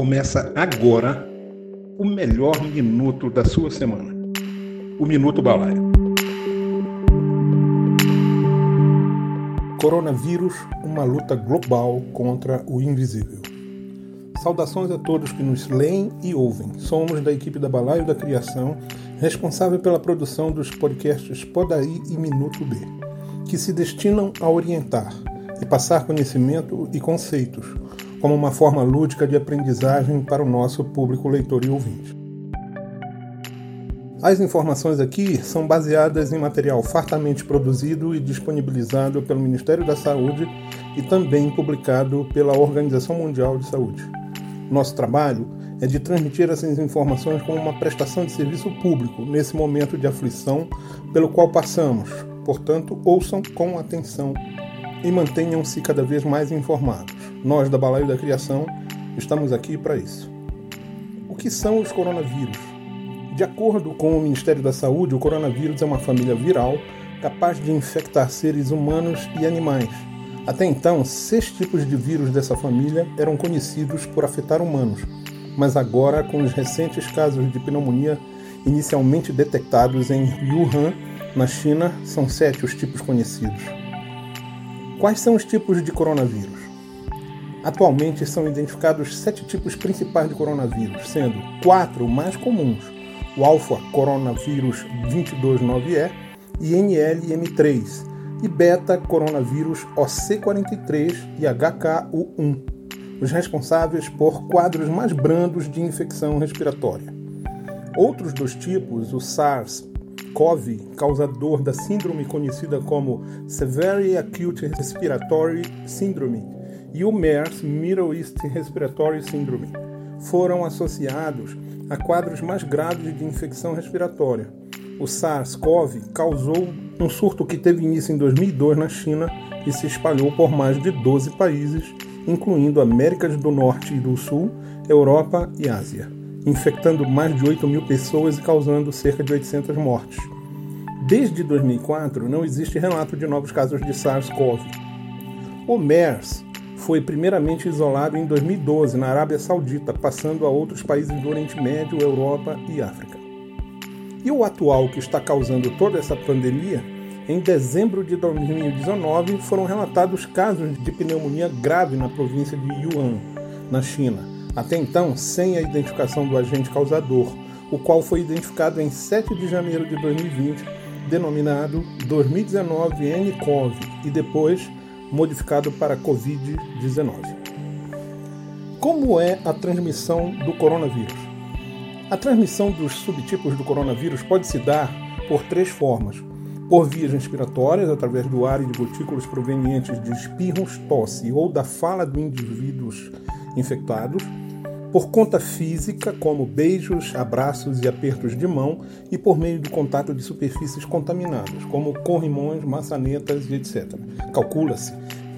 Começa agora o melhor minuto da sua semana. O Minuto Balaio. Coronavírus, uma luta global contra o invisível. Saudações a todos que nos leem e ouvem. Somos da equipe da Balaio da Criação, responsável pela produção dos podcasts Podaí e Minuto B, que se destinam a orientar e passar conhecimento e conceitos como uma forma lúdica de aprendizagem para o nosso público leitor e ouvinte. As informações aqui são baseadas em material fartamente produzido e disponibilizado pelo Ministério da Saúde e também publicado pela Organização Mundial de Saúde. Nosso trabalho é de transmitir essas informações como uma prestação de serviço público nesse momento de aflição pelo qual passamos. Portanto, ouçam com atenção e mantenham-se cada vez mais informados. Nós da Balaio da Criação estamos aqui para isso. O que são os coronavírus? De acordo com o Ministério da Saúde, o coronavírus é uma família viral capaz de infectar seres humanos e animais. Até então, seis tipos de vírus dessa família eram conhecidos por afetar humanos, mas agora, com os recentes casos de pneumonia inicialmente detectados em Wuhan, na China, são sete os tipos conhecidos. Quais são os tipos de coronavírus? Atualmente são identificados sete tipos principais de coronavírus, sendo quatro mais comuns: o alfa coronavírus 229E e NLM3, e beta coronavírus OC43 e HKU1, os responsáveis por quadros mais brandos de infecção respiratória. Outros dos tipos, o SARS CoV, causador da síndrome conhecida como Severe Acute Respiratory Syndrome, e o MERS, Middle East Respiratory Syndrome, foram associados a quadros mais graves de infecção respiratória. O SARS-CoV causou um surto que teve início em 2002 na China e se espalhou por mais de 12 países, incluindo Américas do Norte e do Sul, Europa e Ásia infectando mais de 8 mil pessoas e causando cerca de 800 mortes. Desde 2004, não existe relato de novos casos de SARS-CoV. O MERS foi primeiramente isolado em 2012 na Arábia Saudita, passando a outros países do Oriente Médio, Europa e África. E o atual que está causando toda essa pandemia, em dezembro de 2019 foram relatados casos de pneumonia grave na província de Yuan, na China até então sem a identificação do agente causador, o qual foi identificado em 7 de janeiro de 2020, denominado 2019 nCoV e depois modificado para Covid-19. Como é a transmissão do coronavírus? A transmissão dos subtipos do coronavírus pode se dar por três formas: por vias respiratórias, através do ar e de gotículas provenientes de espirros, tosse ou da fala do indivíduos infectados, por conta física, como beijos, abraços e apertos de mão, e por meio do contato de superfícies contaminadas, como corrimões, maçanetas e etc. Calcula-se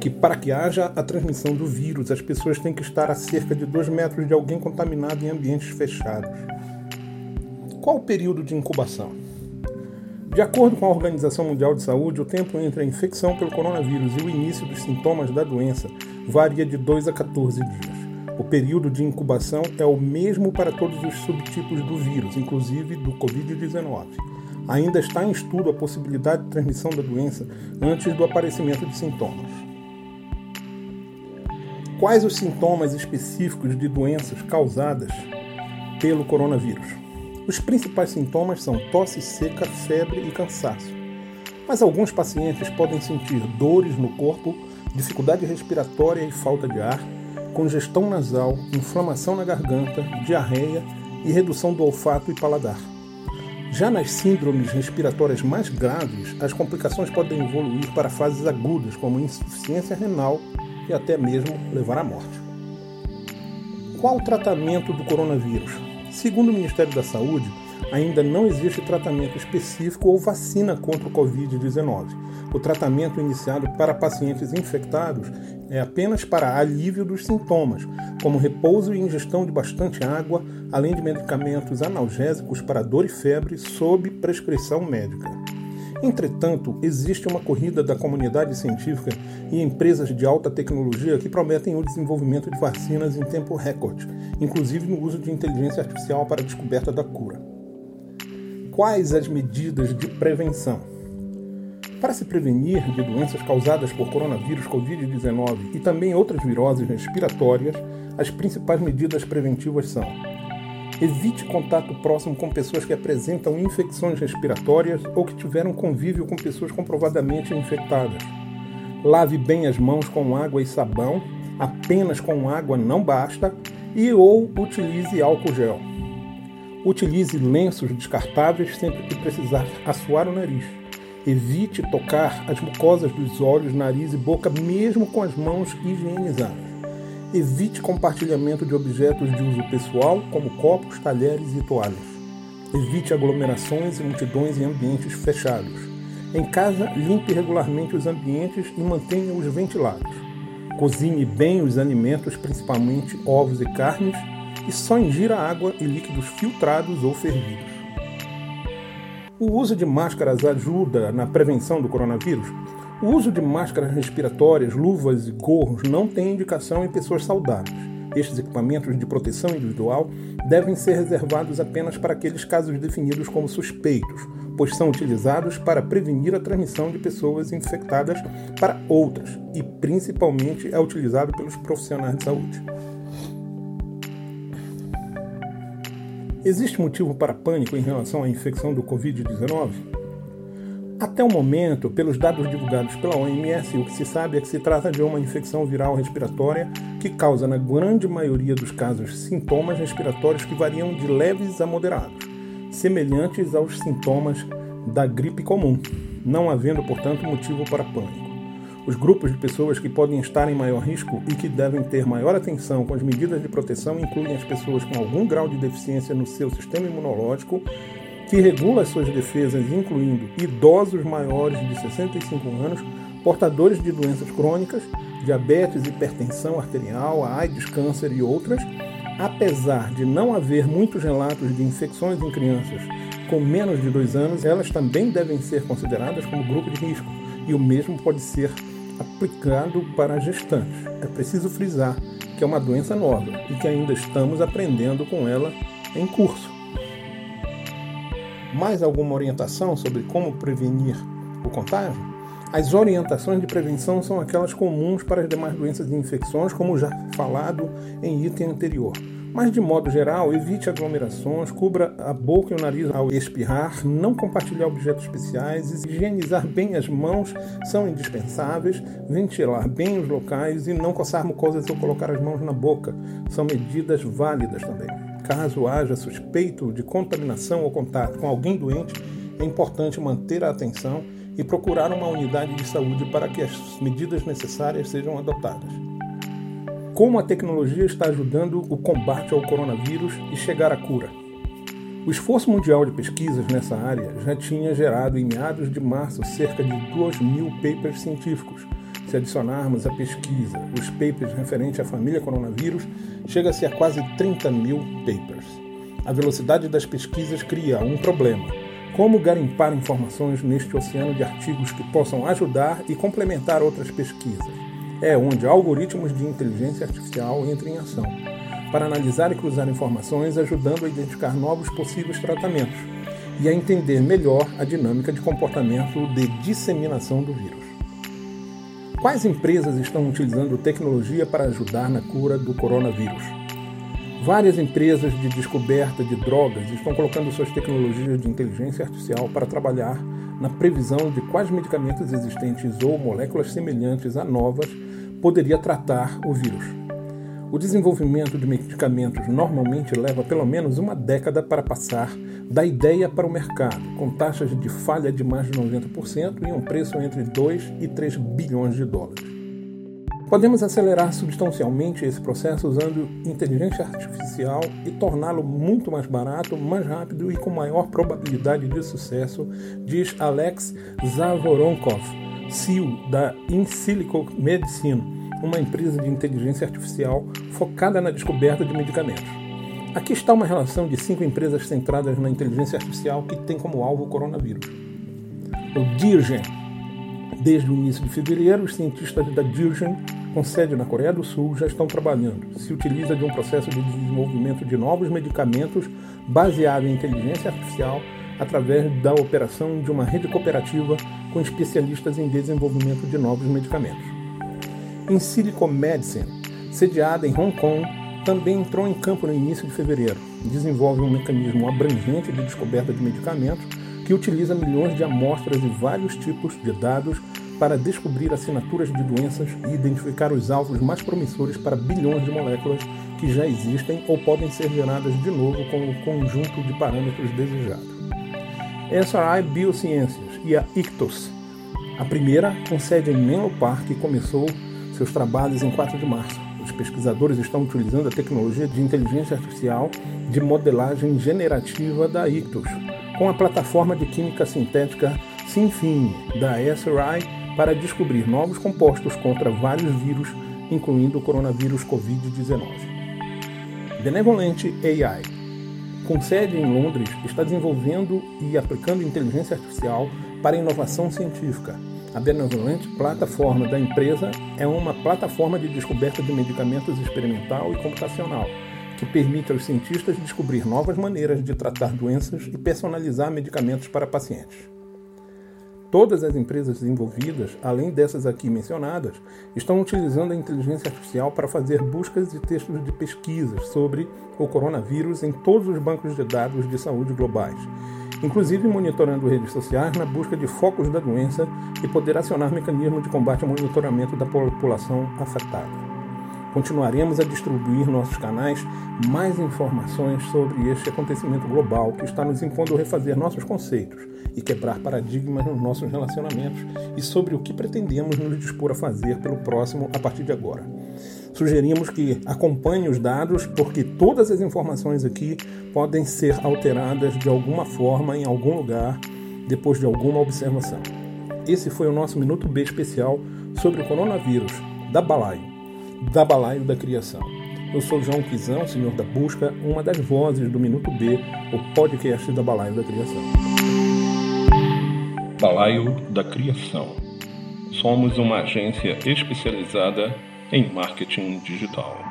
que para que haja a transmissão do vírus, as pessoas têm que estar a cerca de 2 metros de alguém contaminado em ambientes fechados. Qual o período de incubação? De acordo com a Organização Mundial de Saúde, o tempo entre a infecção pelo coronavírus e o início dos sintomas da doença varia de 2 a 14 dias. O período de incubação é o mesmo para todos os subtipos do vírus, inclusive do Covid-19. Ainda está em estudo a possibilidade de transmissão da doença antes do aparecimento de sintomas. Quais os sintomas específicos de doenças causadas pelo coronavírus? Os principais sintomas são tosse seca, febre e cansaço. Mas alguns pacientes podem sentir dores no corpo, dificuldade respiratória e falta de ar, congestão nasal, inflamação na garganta, diarreia e redução do olfato e paladar. Já nas síndromes respiratórias mais graves, as complicações podem evoluir para fases agudas, como insuficiência renal e até mesmo levar à morte. Qual o tratamento do coronavírus? Segundo o Ministério da Saúde, ainda não existe tratamento específico ou vacina contra o Covid-19. O tratamento iniciado para pacientes infectados é apenas para alívio dos sintomas, como repouso e ingestão de bastante água, além de medicamentos analgésicos para dor e febre sob prescrição médica. Entretanto, existe uma corrida da comunidade científica e empresas de alta tecnologia que prometem o desenvolvimento de vacinas em tempo recorde, inclusive no uso de inteligência artificial para a descoberta da cura. Quais as medidas de prevenção? Para se prevenir de doenças causadas por coronavírus Covid-19 e também outras viroses respiratórias, as principais medidas preventivas são Evite contato próximo com pessoas que apresentam infecções respiratórias ou que tiveram convívio com pessoas comprovadamente infectadas. Lave bem as mãos com água e sabão, apenas com água não basta, e ou utilize álcool gel. Utilize lenços descartáveis sempre que precisar assoar o nariz. Evite tocar as mucosas dos olhos, nariz e boca, mesmo com as mãos higienizadas. Evite compartilhamento de objetos de uso pessoal, como copos, talheres e toalhas. Evite aglomerações e multidões em ambientes fechados. Em casa, limpe regularmente os ambientes e mantenha-os ventilados. Cozinhe bem os alimentos, principalmente ovos e carnes, e só ingira água e líquidos filtrados ou fervidos. O uso de máscaras ajuda na prevenção do coronavírus? O uso de máscaras respiratórias, luvas e gorros não tem indicação em pessoas saudáveis. Estes equipamentos de proteção individual devem ser reservados apenas para aqueles casos definidos como suspeitos, pois são utilizados para prevenir a transmissão de pessoas infectadas para outras e principalmente é utilizado pelos profissionais de saúde. Existe motivo para pânico em relação à infecção do Covid-19? Até o momento, pelos dados divulgados pela OMS, o que se sabe é que se trata de uma infecção viral respiratória que causa, na grande maioria dos casos, sintomas respiratórios que variam de leves a moderados, semelhantes aos sintomas da gripe comum, não havendo, portanto, motivo para pânico. Os grupos de pessoas que podem estar em maior risco e que devem ter maior atenção com as medidas de proteção incluem as pessoas com algum grau de deficiência no seu sistema imunológico que regula as suas defesas, incluindo idosos maiores de 65 anos, portadores de doenças crônicas, diabetes, hipertensão arterial, AIDS, câncer e outras, apesar de não haver muitos relatos de infecções em crianças com menos de dois anos, elas também devem ser consideradas como grupo de risco, e o mesmo pode ser aplicado para gestantes. É preciso frisar que é uma doença nova e que ainda estamos aprendendo com ela em curso mais alguma orientação sobre como prevenir o contágio? As orientações de prevenção são aquelas comuns para as demais doenças e infecções, como já falado em item anterior. Mas, de modo geral, evite aglomerações, cubra a boca e o nariz ao espirrar, não compartilhar objetos especiais, higienizar bem as mãos são indispensáveis, ventilar bem os locais e não coçar mucosas ou colocar as mãos na boca são medidas válidas também. Caso haja suspeito de contaminação ou contato com alguém doente, é importante manter a atenção e procurar uma unidade de saúde para que as medidas necessárias sejam adotadas. Como a tecnologia está ajudando o combate ao coronavírus e chegar à cura? O esforço mundial de pesquisas nessa área já tinha gerado, em meados de março, cerca de 2 mil papers científicos, se adicionarmos a pesquisa os papers referentes à família coronavírus, chega-se a quase 30 mil papers. A velocidade das pesquisas cria um problema. Como garimpar informações neste oceano de artigos que possam ajudar e complementar outras pesquisas? É onde algoritmos de inteligência artificial entram em ação, para analisar e cruzar informações, ajudando a identificar novos possíveis tratamentos e a entender melhor a dinâmica de comportamento de disseminação do vírus. Quais empresas estão utilizando tecnologia para ajudar na cura do coronavírus? Várias empresas de descoberta de drogas estão colocando suas tecnologias de inteligência artificial para trabalhar na previsão de quais medicamentos existentes ou moléculas semelhantes a novas poderia tratar o vírus. O desenvolvimento de medicamentos normalmente leva pelo menos uma década para passar da ideia para o mercado, com taxas de falha de mais de 90% e um preço entre 2 e 3 bilhões de dólares. Podemos acelerar substancialmente esse processo usando inteligência artificial e torná-lo muito mais barato, mais rápido e com maior probabilidade de sucesso, diz Alex Zavoronkov, CEO da InSilico Medicine uma empresa de inteligência artificial focada na descoberta de medicamentos. Aqui está uma relação de cinco empresas centradas na inteligência artificial que tem como alvo o coronavírus. o DIRGEN. Desde o início de fevereiro, os cientistas da DIRGEN, com sede na Coreia do Sul, já estão trabalhando. Se utiliza de um processo de desenvolvimento de novos medicamentos baseado em inteligência artificial através da operação de uma rede cooperativa com especialistas em desenvolvimento de novos medicamentos. Em Silicon Medicine, sediada em Hong Kong, também entrou em campo no início de fevereiro. Desenvolve um mecanismo abrangente de descoberta de medicamentos que utiliza milhões de amostras de vários tipos de dados para descobrir assinaturas de doenças e identificar os alvos mais promissores para bilhões de moléculas que já existem ou podem ser geradas de novo com o conjunto de parâmetros desejado. SRI Biociências e a Ictus. A primeira, com sede em Menlo Park, começou seus trabalhos em 4 de março. Os pesquisadores estão utilizando a tecnologia de inteligência artificial de modelagem generativa da Ictus, com a plataforma de química sintética Sinfin da SRI para descobrir novos compostos contra vários vírus, incluindo o coronavírus Covid-19. Benevolente AI, com sede em Londres, está desenvolvendo e aplicando inteligência artificial para inovação científica. A Benevolente Plataforma da empresa é uma plataforma de descoberta de medicamentos experimental e computacional que permite aos cientistas descobrir novas maneiras de tratar doenças e personalizar medicamentos para pacientes. Todas as empresas envolvidas, além dessas aqui mencionadas, estão utilizando a inteligência artificial para fazer buscas de textos de pesquisas sobre o coronavírus em todos os bancos de dados de saúde globais inclusive monitorando redes sociais na busca de focos da doença e poder acionar mecanismos de combate ao monitoramento da população afetada. Continuaremos a distribuir nossos canais mais informações sobre este acontecimento global que está nos impondo refazer nossos conceitos e quebrar paradigmas nos nossos relacionamentos e sobre o que pretendemos nos dispor a fazer pelo próximo a partir de agora. Sugerimos que acompanhe os dados, porque todas as informações aqui podem ser alteradas de alguma forma em algum lugar depois de alguma observação. Esse foi o nosso Minuto B especial sobre o coronavírus, da Balaio, da Balaio da Criação. Eu sou João Quizão, senhor da busca, uma das vozes do Minuto B, o podcast da Balaio da Criação. Balaio da Criação. Somos uma agência especializada em marketing digital.